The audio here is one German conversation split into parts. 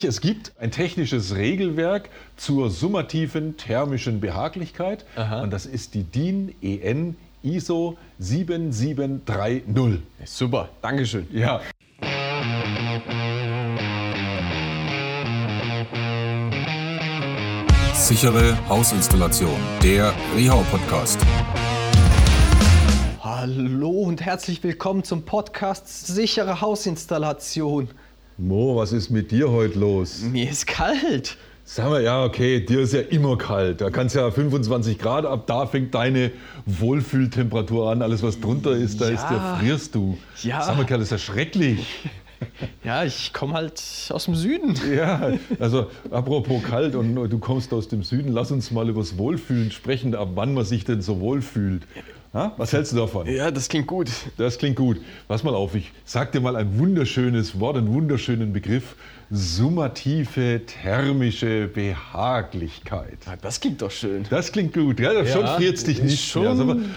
Es gibt ein technisches Regelwerk zur summativen thermischen Behaglichkeit Aha. und das ist die DIN EN ISO 7730. Super, Dankeschön. Ja. Sichere Hausinstallation, der Rehau Podcast. Hallo und herzlich willkommen zum Podcast Sichere Hausinstallation. Mo, was ist mit dir heute los? Mir ist kalt. Sag mal, ja, okay, dir ist ja immer kalt. Da kannst ja 25 Grad ab, da fängt deine Wohlfühltemperatur an. Alles, was drunter ist, da Ja. ist, da frierst du. Ja. Sag mal, Kerl, das ist ja schrecklich. Ja, ich komme halt aus dem Süden. Ja, also apropos kalt und du kommst aus dem Süden, lass uns mal über das Wohlfühlen sprechen, ab wann man sich denn so wohlfühlt. Ha? Was hältst du davon? Ja, das klingt gut. Das klingt gut. Pass mal auf, ich sag dir mal ein wunderschönes Wort, einen wunderschönen Begriff. Summative thermische Behaglichkeit. Ja, das klingt doch schön. Das klingt gut, ja? Schon Ja, friert es dich nicht schon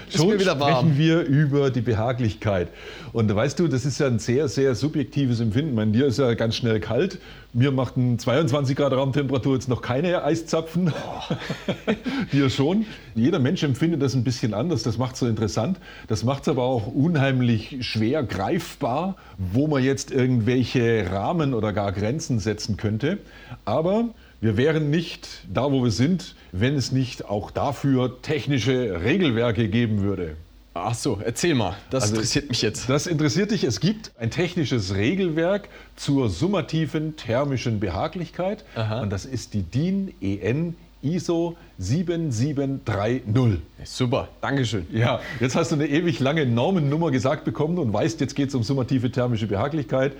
ist schon wieder warm. sprechen wir über die Behaglichkeit. Und weißt du, das ist ja ein sehr, sehr subjektives Empfinden. Mein dir ist ja ganz schnell kalt. Mir macht ein 22 Grad Raumtemperatur jetzt noch keine Eiszapfen. dir schon. Jeder Mensch empfindet das ein bisschen anders. Das macht es so interessant. Das macht es aber auch unheimlich schwer greifbar, wo man jetzt irgendwelche Rahmen oder gar Grenzen setzen könnte. Aber wir wären nicht da, wo wir sind, wenn es nicht auch dafür technische Regelwerke geben würde. Ach so, erzähl mal. Das Also- interessiert mich jetzt. Das interessiert dich. Es gibt ein technisches Regelwerk zur summativen thermischen Behaglichkeit. Aha. Und das ist die DIN EN ISO 7730. Super, Dankeschön. Ja, jetzt hast du eine ewig lange Normennummer gesagt bekommen und weißt, jetzt geht es um summative thermische Behaglichkeit.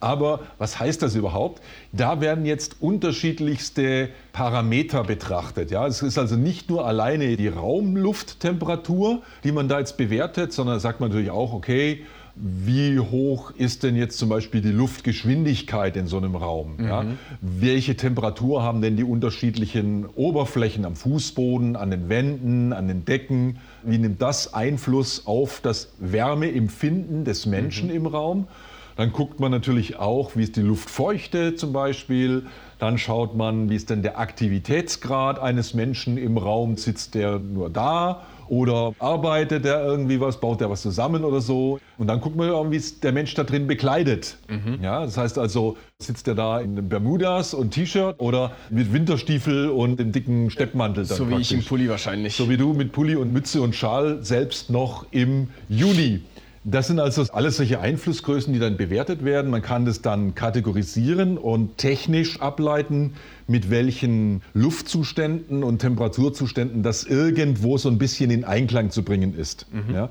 Aber was heißt das überhaupt? Da werden jetzt unterschiedlichste Parameter betrachtet. Ja, es ist also nicht nur alleine die Raumlufttemperatur, die man da jetzt bewertet, sondern da sagt man natürlich auch, okay, wie hoch ist denn jetzt zum Beispiel die Luftgeschwindigkeit in so einem Raum? Ja? Welche Temperatur haben denn die unterschiedlichen Oberflächen am Fußboden, an den Wänden, an den Decken? Wie nimmt das Einfluss auf das Wärmeempfinden des Menschen im Raum? Dann guckt man natürlich auch, wie ist die Luftfeuchte zum Beispiel. Dann schaut man, wie ist denn der Aktivitätsgrad eines Menschen im Raum. Sitzt der nur da oder arbeitet der irgendwie was, baut der was zusammen oder so. Und dann guckt man, auch, wie ist der Mensch da drin bekleidet. Ja, das heißt also, sitzt der da in Bermudas und T-Shirt oder mit Winterstiefel und dem dicken Steppmantel So wie ich im. Pulli wahrscheinlich. So wie du mit Pulli und Mütze und Schal selbst noch im Juni. Das sind also alles solche Einflussgrößen, die dann bewertet werden. Man kann das dann kategorisieren und technisch ableiten, mit welchen Luftzuständen und Temperaturzuständen das irgendwo so ein bisschen in Einklang zu bringen ist. Ja.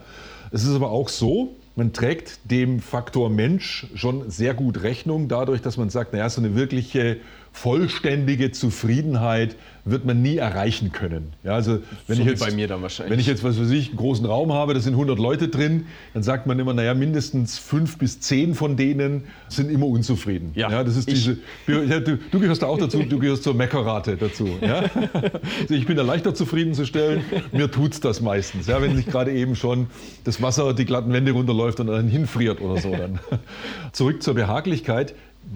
Es ist aber auch so, man trägt dem Faktor Mensch schon sehr gut Rechnung, dadurch, dass man sagt, naja, so eine wirkliche vollständige Zufriedenheit wird man nie erreichen können. Ja, also wenn So ich jetzt, bei mir dann wahrscheinlich. Wenn ich jetzt, was weiß ich, einen großen Raum habe, da sind 100 Leute drin, dann sagt man immer, naja, mindestens fünf bis zehn von denen sind immer unzufrieden. Ja, das ist diese, ja, du, du gehörst da auch dazu, du gehörst zur Meckerrate dazu. Ja? Also ich bin da leichter zufriedenzustellen, mir tut's das meistens. Ja, wenn nicht gerade eben schon das Wasser die glatten Wände runterläuft und dann hinfriert oder so. Dann. Zurück zur Behaglichkeit.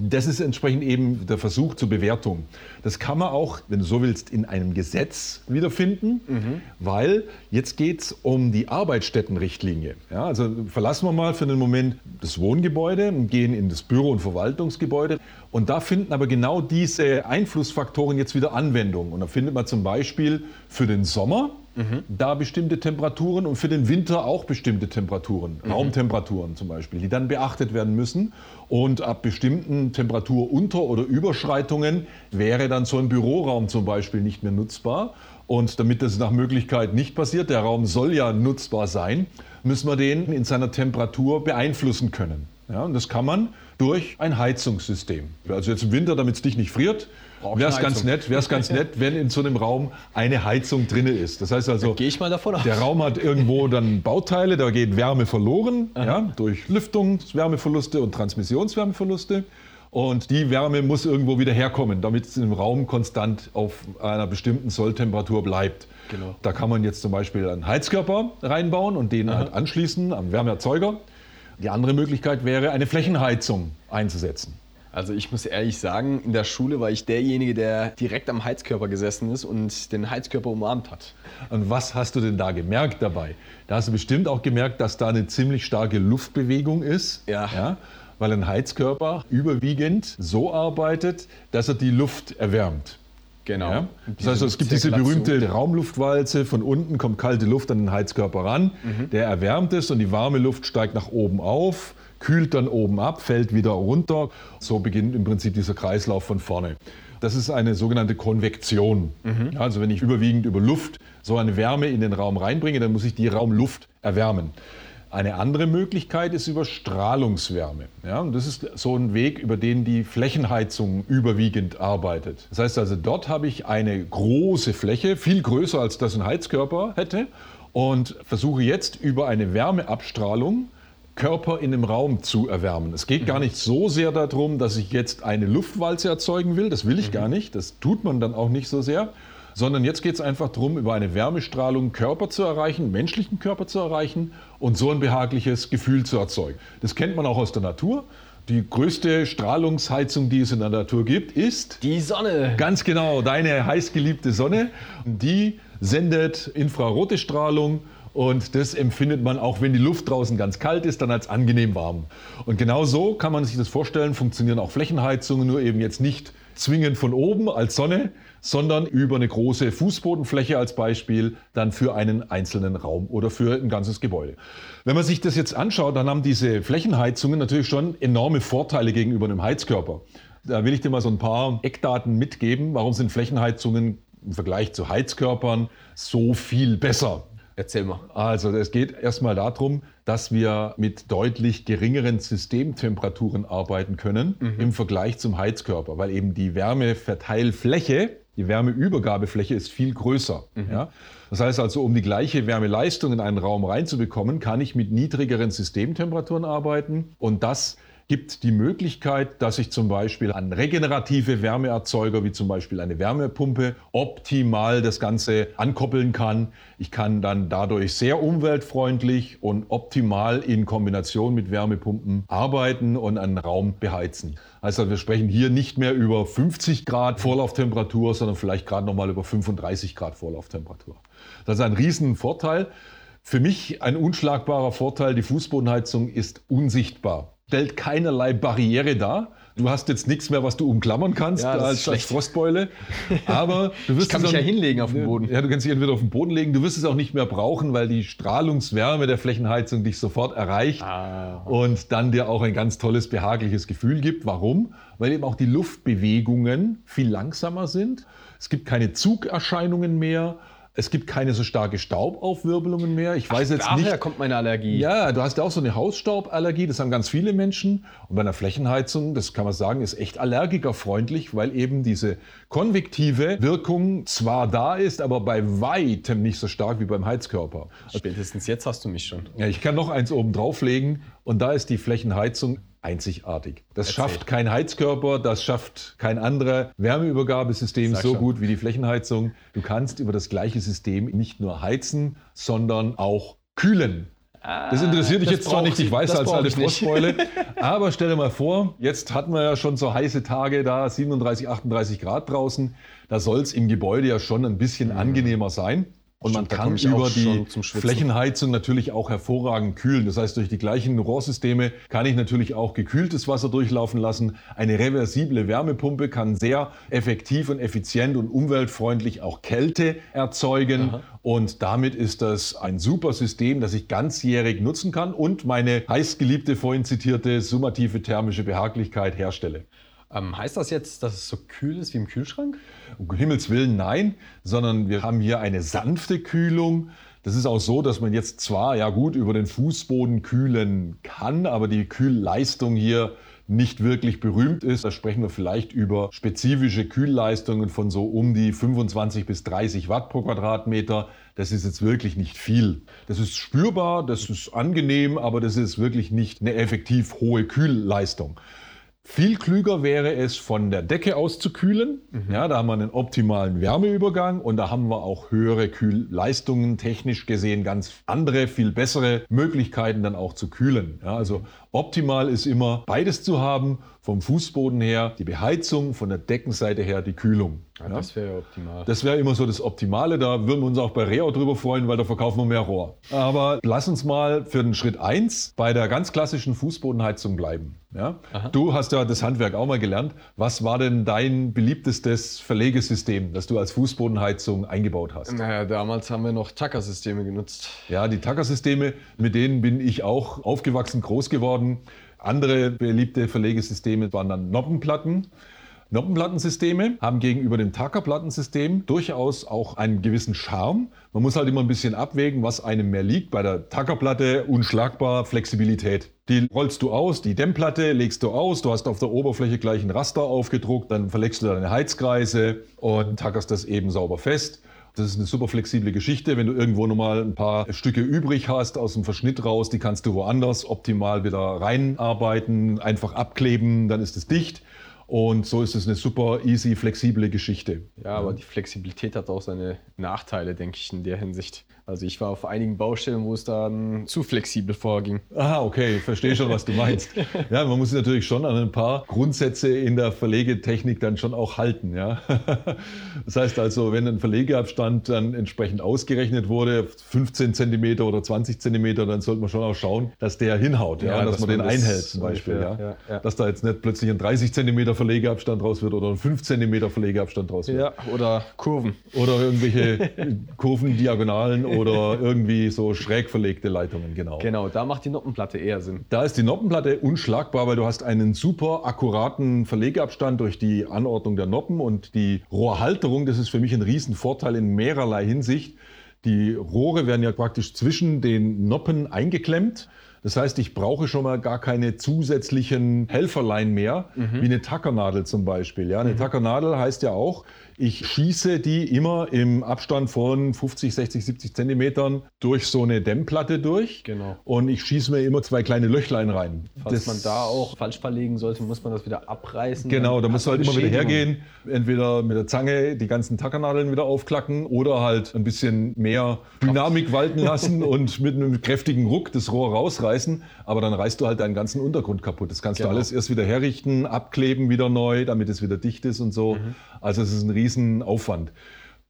Das ist entsprechend eben der Versuch zur Bewertung. Das kann man auch, wenn du so willst, in einem Gesetz wiederfinden, weil jetzt geht es um die Arbeitsstättenrichtlinie. Ja, also verlassen wir mal für einen Moment das Wohngebäude und gehen in das Büro- und Verwaltungsgebäude. Und da finden aber genau diese Einflussfaktoren jetzt wieder Anwendung. Und da findet man zum Beispiel für den Sommer da bestimmte Temperaturen und für den Winter auch bestimmte Temperaturen, Raumtemperaturen zum Beispiel, die dann beachtet werden müssen. Und ab bestimmten Temperaturunter- oder Überschreitungen wäre dann so ein Büroraum zum Beispiel nicht mehr nutzbar. Und damit das nach Möglichkeit nicht passiert, der Raum soll ja nutzbar sein, müssen wir den in seiner Temperatur beeinflussen können. Ja, und das kann man durch ein Heizungssystem. Also jetzt im Winter, damit es dich nicht friert, wäre es ganz nett, wäre es ganz nett, wenn in so einem Raum eine Heizung drin ist. Das heißt also, Gehe ich mal davon aus. der Raum hat irgendwo dann Bauteile, da geht Wärme verloren, ja, durch Lüftungswärmeverluste und Transmissionswärmeverluste. Und die Wärme muss irgendwo wieder herkommen, damit es im Raum konstant auf einer bestimmten Solltemperatur bleibt. Genau. Da kann man jetzt zum Beispiel einen Heizkörper reinbauen und den halt anschließen am Wärmeerzeuger. Die andere Möglichkeit wäre, eine Flächenheizung einzusetzen. Also ich muss ehrlich sagen, in der Schule war ich derjenige, der direkt am Heizkörper gesessen ist und den Heizkörper umarmt hat. Und was hast du denn da gemerkt dabei? Da hast du bestimmt auch gemerkt, dass da eine ziemlich starke Luftbewegung ist. Ja. ja weil ein Heizkörper überwiegend so arbeitet, dass er die Luft erwärmt. Genau. Ja? Das heißt, es gibt diese berühmte Raumluftwalze, von unten kommt kalte Luft an den Heizkörper ran, mhm. der erwärmt es und die warme Luft steigt nach oben auf, kühlt dann oben ab, fällt wieder runter. So beginnt im Prinzip dieser Kreislauf von vorne. Das ist eine sogenannte Konvektion. Mhm. Also wenn ich überwiegend über Luft so eine Wärme in den Raum reinbringe, dann muss ich die Raumluft erwärmen. Eine andere Möglichkeit ist über Strahlungswärme. Ja, und das ist so ein Weg, über den die Flächenheizung überwiegend arbeitet. Das heißt also, dort habe ich eine große Fläche, viel größer als das ein Heizkörper hätte, und versuche jetzt über eine Wärmeabstrahlung Körper in einem Raum zu erwärmen. Es geht gar nicht so sehr darum, dass ich jetzt eine Luftwalze erzeugen will. Das will ich gar nicht. Das tut man dann auch nicht so sehr sondern jetzt geht es einfach darum, über eine Wärmestrahlung Körper zu erreichen, menschlichen Körper zu erreichen und so ein behagliches Gefühl zu erzeugen. Das kennt man auch aus der Natur. Die größte Strahlungsheizung, die es in der Natur gibt, ist die Sonne. Ganz genau, deine heißgeliebte Sonne. Die sendet infrarote Strahlung und das empfindet man auch, wenn die Luft draußen ganz kalt ist, dann als angenehm warm. Und genau so kann man sich das vorstellen, funktionieren auch Flächenheizungen, nur eben jetzt nicht zwingend von oben als Sonne, sondern über eine große Fußbodenfläche als Beispiel dann für einen einzelnen Raum oder für ein ganzes Gebäude. Wenn man sich das jetzt anschaut, dann haben diese Flächenheizungen natürlich schon enorme Vorteile gegenüber einem Heizkörper. Da will ich dir mal so ein paar Eckdaten mitgeben. Warum sind Flächenheizungen im Vergleich zu Heizkörpern so viel besser? Erzähl mal. Also es geht erstmal darum, dass wir mit deutlich geringeren Systemtemperaturen arbeiten können mhm. im Vergleich zum Heizkörper, weil eben die Wärmeverteilfläche, die Wärmeübergabefläche ist viel größer. Mhm. Ja? Das heißt also, um die gleiche Wärmeleistung in einen Raum reinzubekommen, kann ich mit niedrigeren Systemtemperaturen arbeiten und das gibt die Möglichkeit, dass ich zum Beispiel an regenerative Wärmeerzeuger wie zum Beispiel eine Wärmepumpe optimal das Ganze ankoppeln kann. Ich kann dann dadurch sehr umweltfreundlich und optimal in Kombination mit Wärmepumpen arbeiten und einen Raum beheizen. Also wir sprechen hier nicht mehr über 50 Grad Vorlauftemperatur, sondern vielleicht gerade noch mal über 35 Grad Vorlauftemperatur. Das ist ein Riesenvorteil. Für mich ein unschlagbarer Vorteil, die Fußbodenheizung ist unsichtbar stellt keinerlei Barriere dar. Du hast jetzt nichts mehr, was du umklammern kannst ja, als, als, Frostbeule. Aber du wirst ich kann mich auch, ja hinlegen auf dem Boden. Ja, du kannst dich entweder auf den Boden legen. Du wirst es auch nicht mehr brauchen, weil die Strahlungswärme der Flächenheizung dich sofort erreicht ah. und dann dir auch ein ganz tolles, behagliches Gefühl gibt. Warum? Weil eben auch die Luftbewegungen viel langsamer sind. Es gibt keine Zugerscheinungen mehr. Es gibt keine so starke Staubaufwirbelungen mehr. Ich weiß Ach, jetzt daher nicht. kommt meine Allergie. Ja, du hast ja auch so eine Hausstauballergie. Das haben ganz viele Menschen. Und bei einer Flächenheizung, das kann man sagen, ist echt allergikerfreundlich, weil eben diese konvektive Wirkung zwar da ist, aber bei weitem nicht so stark wie beim Heizkörper. Spätestens jetzt hast du mich schon. Ja, ich kann noch eins oben drauflegen und da ist die Flächenheizung einzigartig. Das Erzähl. schafft kein Heizkörper, das schafft kein anderer Wärmeübergabesystem so schon. gut wie die Flächenheizung. Du kannst über das gleiche System nicht nur heizen, sondern auch kühlen. Das interessiert dich jetzt zwar nicht, ich weiß als alte Frostbeule, aber stell dir mal vor, jetzt hatten wir ja schon so heiße Tage da, 37, 38 Grad draußen. Da soll es im Gebäude ja schon ein bisschen mhm. angenehmer sein. Und man kann über die Flächenheizung natürlich auch hervorragend kühlen. Das heißt, durch die gleichen Rohrsysteme kann ich natürlich auch gekühltes Wasser durchlaufen lassen. Eine reversible Wärmepumpe kann sehr effektiv und effizient und umweltfreundlich auch Kälte erzeugen. Aha. Und damit ist das ein super System, das ich ganzjährig nutzen kann und meine heißgeliebte, vorhin zitierte summative thermische Behaglichkeit herstelle. Ähm, heißt das jetzt, dass es so kühl ist wie im Kühlschrank? Um Himmels Willen nein, sondern wir haben hier eine sanfte Kühlung. Das ist auch so, dass man jetzt zwar ja gut über den Fußboden kühlen kann, aber die Kühlleistung hier nicht wirklich berühmt ist. Da sprechen wir vielleicht über spezifische Kühlleistungen von so um die 25 bis 30 Watt pro Quadratmeter. Das ist jetzt wirklich nicht viel. Das ist spürbar, das ist angenehm, aber das ist wirklich nicht eine effektiv hohe Kühlleistung. Viel klüger wäre es, von der Decke aus zu kühlen. Mhm. Ja, da haben wir einen optimalen Wärmeübergang und da haben wir auch höhere Kühlleistungen, technisch gesehen ganz andere, viel bessere Möglichkeiten dann auch zu kühlen. Ja, also optimal ist immer beides zu haben. vom Fußboden her die Beheizung, von der Deckenseite her die Kühlung. Ja, das wäre ja optimal. Das wäre immer so das Optimale. Da würden wir uns auch bei Reo drüber freuen, weil da verkaufen wir mehr Rohr. Aber lass uns mal für den Schritt 1 bei der ganz klassischen Fußbodenheizung bleiben. Ja? Du hast ja das Handwerk auch mal gelernt. Was war denn dein beliebtestes Verlegesystem, das du als Fußbodenheizung eingebaut hast? naja, damals haben wir noch Tacker-Systeme genutzt. Ja, die Tacker-Systeme, mit denen bin ich auch aufgewachsen, groß geworden. Andere beliebte Verlegesysteme waren dann Noppenplatten. Noppenplattensysteme haben gegenüber dem Tacker-Plattensystem durchaus auch einen gewissen Charme. Man muss halt immer ein bisschen abwägen, was einem mehr liegt. Bei der Tackerplatte unschlagbar Flexibilität. Die rollst du aus, die Dämmplatte legst du aus, du hast auf der Oberfläche gleich ein Raster aufgedruckt, dann verlegst du deine Heizkreise und tackerst das eben sauber fest. Das ist eine super flexible Geschichte. Wenn du irgendwo nochmal ein paar Stücke übrig hast aus dem Verschnitt raus, die kannst du woanders optimal wieder reinarbeiten, einfach abkleben, dann ist es dicht. Und so ist es eine super easy, flexible Geschichte. Ja, aber die Flexibilität hat auch seine Nachteile, denke ich, in der Hinsicht. Also ich war auf einigen Baustellen, wo es dann zu flexibel vorging. Ah, okay, verstehe schon, was du meinst. Ja, man muss sich natürlich schon an ein paar Grundsätze in der Verlegetechnik dann schon auch halten. Ja? Das heißt also, wenn ein Verlegeabstand dann entsprechend ausgerechnet wurde, 15 cm oder 20 cm, dann sollte man schon auch schauen, dass der hinhaut, ja, Ja, dass, dass man den das einhält zum Beispiel. Ja? ja. Dass da jetzt nicht plötzlich ein 30 cm Verlegeabstand raus wird oder ein 5 cm Verlegeabstand raus wird. Ja, oder Kurven. Oder irgendwelche Kurven, Diagonalen oder irgendwie so schräg verlegte Leitungen, genau. Genau, da macht die Noppenplatte eher Sinn. Da ist die Noppenplatte unschlagbar, weil du hast einen super akkuraten Verlegeabstand durch die Anordnung der Noppen und die Rohrhalterung. Das ist für mich ein Riesenvorteil in mehrerlei Hinsicht. Die Rohre werden ja praktisch zwischen den Noppen eingeklemmt. Das heißt, ich brauche schon mal gar keine zusätzlichen Helferlein mehr, wie eine Tackernadel zum Beispiel. Ja, eine Tackernadel heißt ja auch, ich schieße die immer im Abstand von 50, 60, 70 Zentimetern durch so eine Dämmplatte durch. Genau. Und ich schieße mir immer zwei kleine Löchlein rein. Falls man da auch falsch verlegen sollte, muss man das wieder abreißen. Genau, da musst du halt immer wieder hergehen, entweder mit der Zange die ganzen Tackernadeln wieder aufklacken oder halt ein bisschen mehr Dynamik walten lassen und mit einem kräftigen Ruck das Rohr rausreißen, aber dann reißt du halt deinen ganzen Untergrund kaputt. Das kannst Genau. du alles erst wieder herrichten, abkleben wieder neu, damit es wieder dicht ist und so. Mhm. Also es ist ein riesen Aufwand.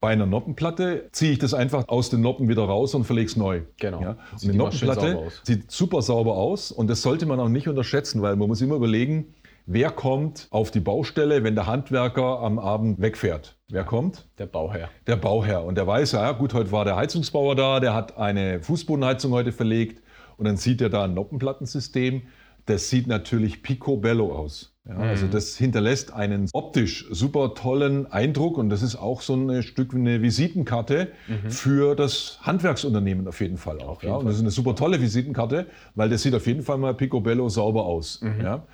Bei einer Noppenplatte ziehe ich das einfach aus den Noppen wieder raus und verlege es neu. Genau. Ja? Und schön Noppenplatte sieht super sauber aus und das sollte man auch nicht unterschätzen, weil man muss immer überlegen, wer kommt auf die Baustelle, wenn der Handwerker am Abend wegfährt. Wer kommt? Der Bauherr. Der Bauherr. Und der weiß, ja gut, heute war der Heizungsbauer da, der hat eine Fußbodenheizung heute verlegt und dann sieht er da ein Noppenplattensystem. Das sieht natürlich picobello aus. Ja, Also das hinterlässt einen optisch super tollen Eindruck und das ist auch so ein Stück wie eine Visitenkarte für das Handwerksunternehmen auf jeden Fall auch. ja. Und das ist eine super tolle Visitenkarte, weil das sieht auf jeden Fall mal picobello sauber aus. Ja.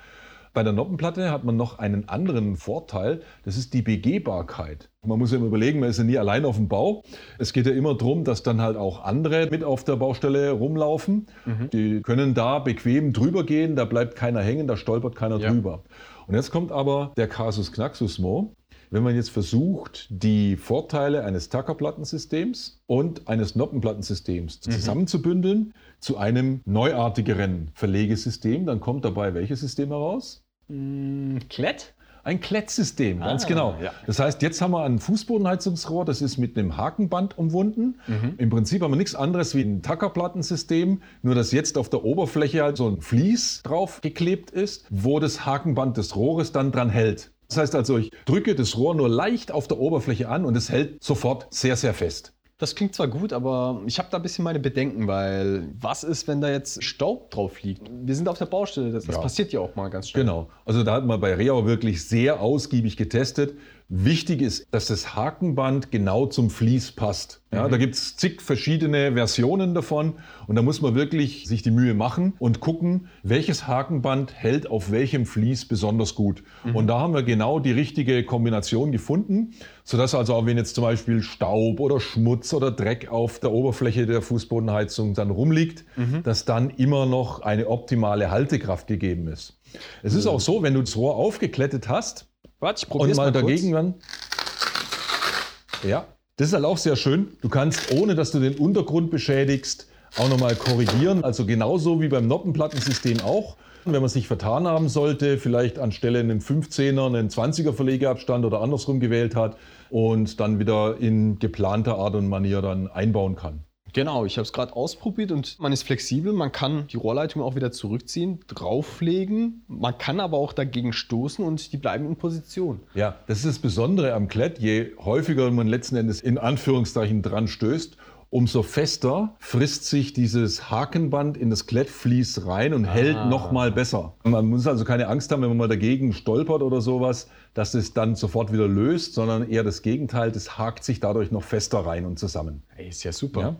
Bei der Noppenplatte hat man noch einen anderen Vorteil, das ist die Begehbarkeit. Man muss ja immer überlegen, man ist ja nie allein auf dem Bau. Es geht ja immer darum, dass dann halt auch andere mit auf der Baustelle rumlaufen. Die können da bequem drüber gehen, da bleibt keiner hängen, da stolpert keiner Ja. drüber. Und jetzt kommt aber der Casus Knaxusmo. Wenn man jetzt versucht, die Vorteile eines Tackerplattensystems und eines Noppenplattensystems zusammenzubündeln zu einem neuartigeren Verlegesystem, dann kommt dabei welches System heraus? Klett? Ein Klettsystem, ganz Ah, genau. ja. Das heißt, jetzt haben wir ein Fußbodenheizungsrohr, das ist mit einem Hakenband umwunden. Mhm. Im Prinzip haben wir nichts anderes wie ein Tackerplattensystem, nur dass jetzt auf der Oberfläche halt so ein Vlies drauf geklebt ist, wo das Hakenband des Rohres dann dran hält. Das heißt also, ich drücke das Rohr nur leicht auf der Oberfläche an und es hält sofort sehr, sehr fest. Das klingt zwar gut, aber ich habe da ein bisschen meine Bedenken, weil was ist, wenn da jetzt Staub drauf liegt? Wir sind auf der Baustelle, das, das Ja. passiert ja auch mal ganz schnell. Genau. Also da hat man bei Reau wirklich sehr ausgiebig getestet. Wichtig ist, dass das Hakenband genau zum Vlies passt. Ja, Da gibt es zig verschiedene Versionen davon und da muss man wirklich sich die Mühe machen und gucken, welches Hakenband hält auf welchem Vlies besonders gut. Und da haben wir genau die richtige Kombination gefunden, sodass also auch wenn jetzt zum Beispiel Staub oder Schmutz oder Dreck auf der Oberfläche der Fußbodenheizung dann rumliegt, dass dann immer noch eine optimale Haltekraft gegeben ist. Es ist auch so, wenn du das Rohr aufgeklettet hast Warte, ich und probiere mal, mal, dagegen dann. Ja, das ist halt auch sehr schön. Du kannst, ohne dass du den Untergrund beschädigst, auch nochmal korrigieren. Also genauso wie beim Noppenplattensystem auch. Wenn man sich vertan haben sollte, vielleicht anstelle einem 15er einen 20er Verlegeabstand oder andersrum gewählt hat und dann wieder in geplanter Art und Manier dann einbauen kann. Genau, ich habe es gerade ausprobiert und man ist flexibel, man kann die Rohrleitung auch wieder zurückziehen, drauflegen, man kann aber auch dagegen stoßen und die bleiben in Position. Ja, das ist das Besondere am Klett. Je häufiger man letzten Endes in Anführungszeichen dran stößt, umso fester frisst sich dieses Hakenband in das Klettflies rein und hält noch mal besser. Man muss also keine Angst haben, wenn man mal dagegen stolpert oder sowas, dass es dann sofort wieder löst, sondern eher das Gegenteil, das hakt sich dadurch noch fester rein und zusammen. Ey, ist ja super. Ja.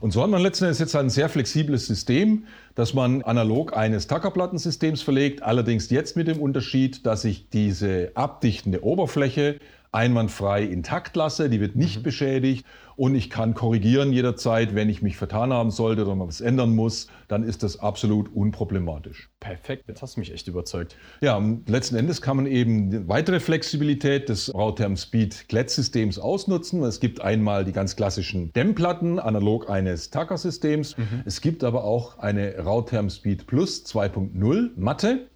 Und so hat man letzten Endes jetzt ein sehr flexibles System, das man analog eines Tackerplattensystems verlegt, allerdings jetzt mit dem Unterschied, dass ich diese abdichtende Oberfläche einwandfrei intakt lasse, die wird nicht beschädigt und ich kann korrigieren jederzeit, wenn ich mich vertan haben sollte oder mal was ändern muss, dann ist das absolut unproblematisch. Perfekt, jetzt hast du mich echt überzeugt. Ja, letzten Endes kann man eben die weitere Flexibilität des Rautherm Speed Klettsystems ausnutzen. Es gibt einmal die ganz klassischen Dämmplatten, analog eines Tacker-Systems. Es gibt aber auch eine Rautherm Speed Plus 2.0 Matte.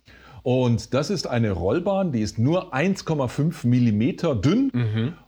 Und das ist eine Rollbahn, die ist nur 1,5 Millimeter dünn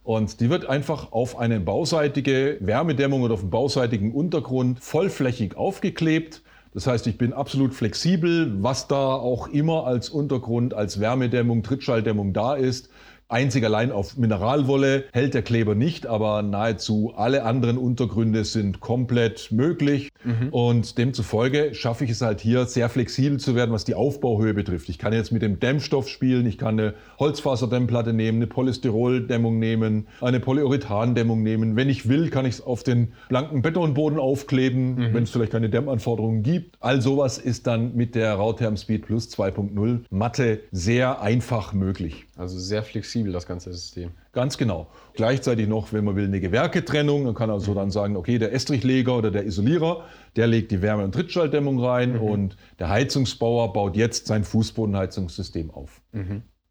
und die wird einfach auf eine bauseitige Wärmedämmung oder auf einen bauseitigen Untergrund vollflächig aufgeklebt. Das heißt, ich bin absolut flexibel, was da auch immer als Untergrund, als Wärmedämmung, Trittschalldämmung da ist. Einzig allein auf Mineralwolle hält der Kleber nicht, aber nahezu alle anderen Untergründe sind komplett möglich. Und demzufolge schaffe ich es halt hier sehr flexibel zu werden, was die Aufbauhöhe betrifft. Ich kann jetzt mit dem Dämmstoff spielen, ich kann eine Holzfaserdämmplatte nehmen, eine Polystyroldämmung nehmen, eine Polyurethandämmung nehmen. Wenn ich will, kann ich es auf den blanken Betonboden aufkleben, wenn es vielleicht keine Dämmanforderungen gibt. All sowas ist dann mit der Rautherm Speed Plus 2.0 Matte sehr einfach möglich. Also sehr flexibel das ganze System. Ganz genau. Gleichzeitig noch, wenn man will, eine Gewerketrennung. Dann kann also dann sagen, okay, der Estrichleger oder der Isolierer, der legt die Wärme- und Trittschalldämmung rein und der Heizungsbauer baut jetzt sein Fußbodenheizungssystem auf.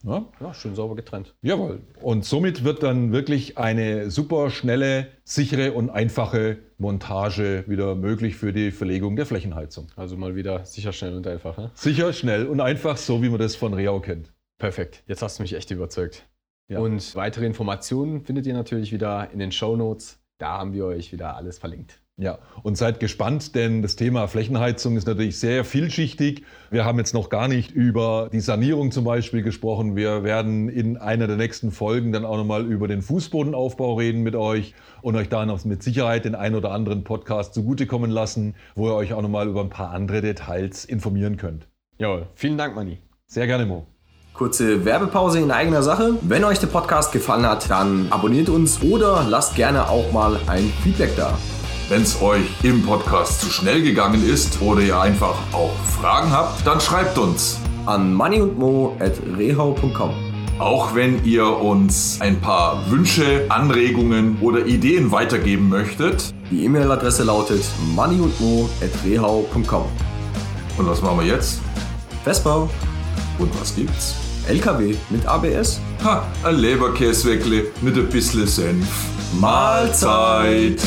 Ja? Ja, schön sauber getrennt. Jawohl. Und somit wird dann wirklich eine super schnelle, sichere und einfache Montage wieder möglich für die Verlegung der Flächenheizung. Also mal wieder sicher, schnell und einfach. Ne? Sicher, schnell und einfach, so wie man das von Reau kennt. Perfekt, jetzt hast du mich echt überzeugt. Ja. Und weitere Informationen findet ihr natürlich wieder in den Show Notes. Da haben wir euch wieder alles verlinkt. Ja, und seid gespannt, denn das Thema Flächenheizung ist natürlich sehr vielschichtig. Wir haben jetzt noch gar nicht über die Sanierung zum Beispiel gesprochen. Wir werden in einer der nächsten Folgen dann auch nochmal über den Fußbodenaufbau reden mit euch und euch dann auch mit Sicherheit den einen oder anderen Podcast zugutekommen lassen, wo ihr euch auch nochmal über ein paar andere Details informieren könnt. Jawohl, vielen Dank, Manni. Sehr gerne, Mo. Kurze Werbepause in eigener Sache. Wenn euch der Podcast gefallen hat, dann abonniert uns oder lasst gerne auch mal ein Feedback da. Wenn es euch im Podcast zu schnell gegangen ist oder ihr einfach auch Fragen habt, dann schreibt uns. An moneyundmo.rehau.com. Auch wenn ihr uns ein paar Wünsche, Anregungen oder Ideen weitergeben möchtet. Die E-Mail-Adresse lautet moneyundmo.rehau.com. Und was machen wir jetzt? Festbau, Und was gibt's? LKW mit ABS. Ha, ein Leberkäsweckle mit ein bisschen Senf. Mahlzeit!